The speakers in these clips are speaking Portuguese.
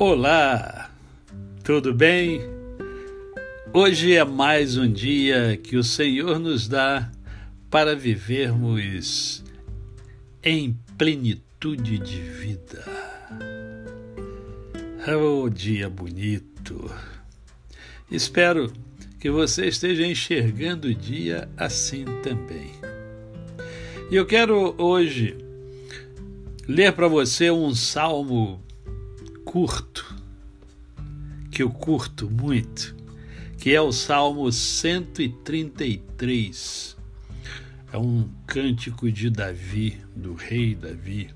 Olá, tudo bem? Hoje é mais um dia que o Senhor nos dá para vivermos em plenitude de vida. Oh, dia bonito! Espero que você esteja enxergando o dia assim também. E eu quero hoje ler para você um salmo curto, que eu curto muito, que é o Salmo 133. É um cântico de Davi, do rei Davi.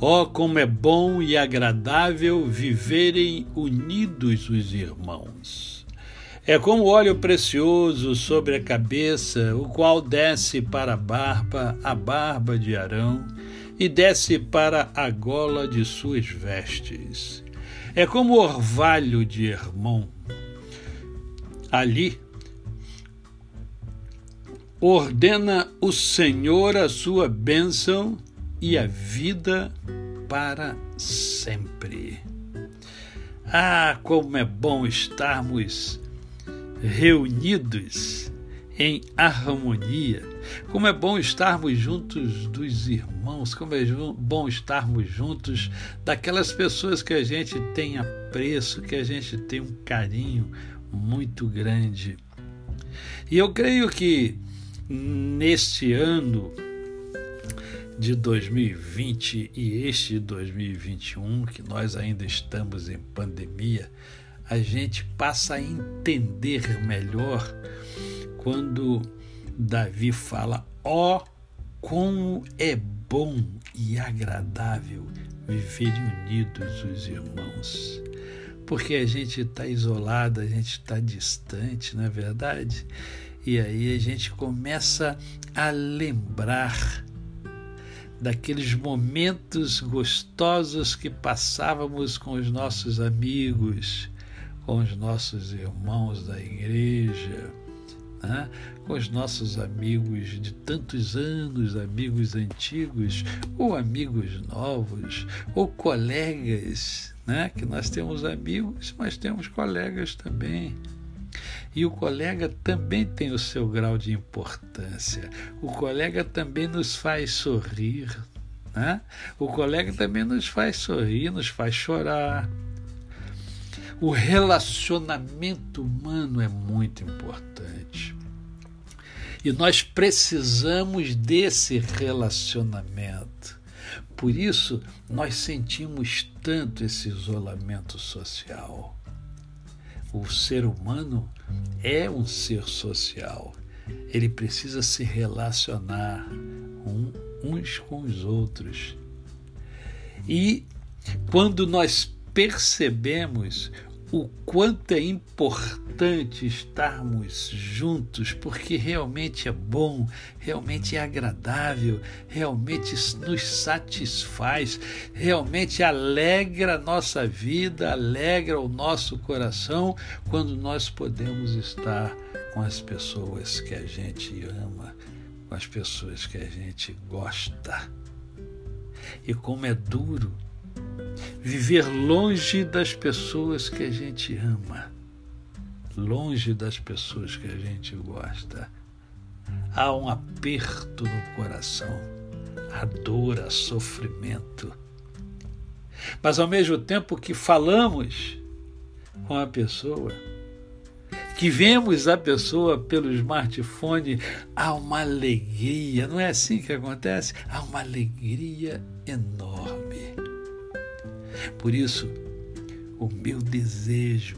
Oh, como é bom e agradável viverem unidos os irmãos. É como óleo precioso sobre a cabeça, o qual desce para a barba, a barba de Arão, e desce para a gola de suas vestes. É como orvalho de Hermon. Ali ordena o Senhor a sua bênção e a vida para sempre. Ah, como é bom estarmos reunidos em harmonia. Como é bom estarmos juntos dos irmãos, como é bom estarmos juntos daquelas pessoas que a gente tem apreço, que a gente tem um carinho muito grande. E eu creio que neste ano de 2020 e este 2021, que nós ainda estamos em pandemia, a gente passa a entender melhor quando Davi fala: ó, oh, como é bom e agradável viver unidos os irmãos. Porque a gente está isolado, a gente está distante, não é verdade? E aí a gente começa a lembrar daqueles momentos gostosos que passávamos com os nossos amigos, com os nossos irmãos da igreja né? com os nossos amigos de tantos anos, amigos antigos, ou amigos novos, ou colegas, né? que nós temos amigos, mas temos colegas também. E o colega também tem o seu grau de importância. O colega também nos faz sorrir. Né? O colega também nos faz sorrir, nos faz chorar. O relacionamento humano é muito importante. E nós precisamos desse relacionamento. Por isso, nós sentimos tanto esse isolamento social. O ser humano é um ser social. Ele precisa se relacionar um, uns com os outros. E quando nós percebemos o quanto é importante estarmos juntos, porque realmente é bom, realmente é agradável, realmente nos satisfaz, realmente alegra a nossa vida, alegra o nosso coração quando nós podemos estar com as pessoas que a gente ama, com as pessoas que a gente gosta. E como é duro viver longe das pessoas que a gente ama, longe das pessoas que a gente gosta. Há um aperto no coração, a dor, a sofrimento. Mas ao mesmo tempo que falamos com a pessoa, que vemos a pessoa pelo smartphone, há uma alegria, não é assim que acontece? Há uma alegria enorme. Por isso, o meu desejo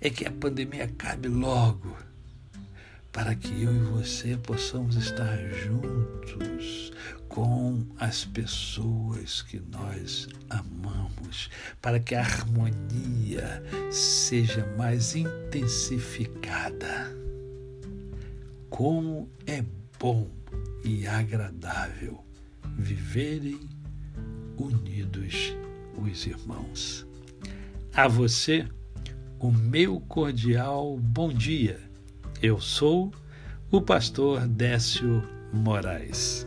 é que a pandemia acabe logo, para que eu e você possamos estar juntos com as pessoas que nós amamos, para que a harmonia seja mais intensificada. Como é bom e agradável viverem unidos os irmãos. A você, o meu cordial bom dia. Eu sou o pastor Décio Moraes.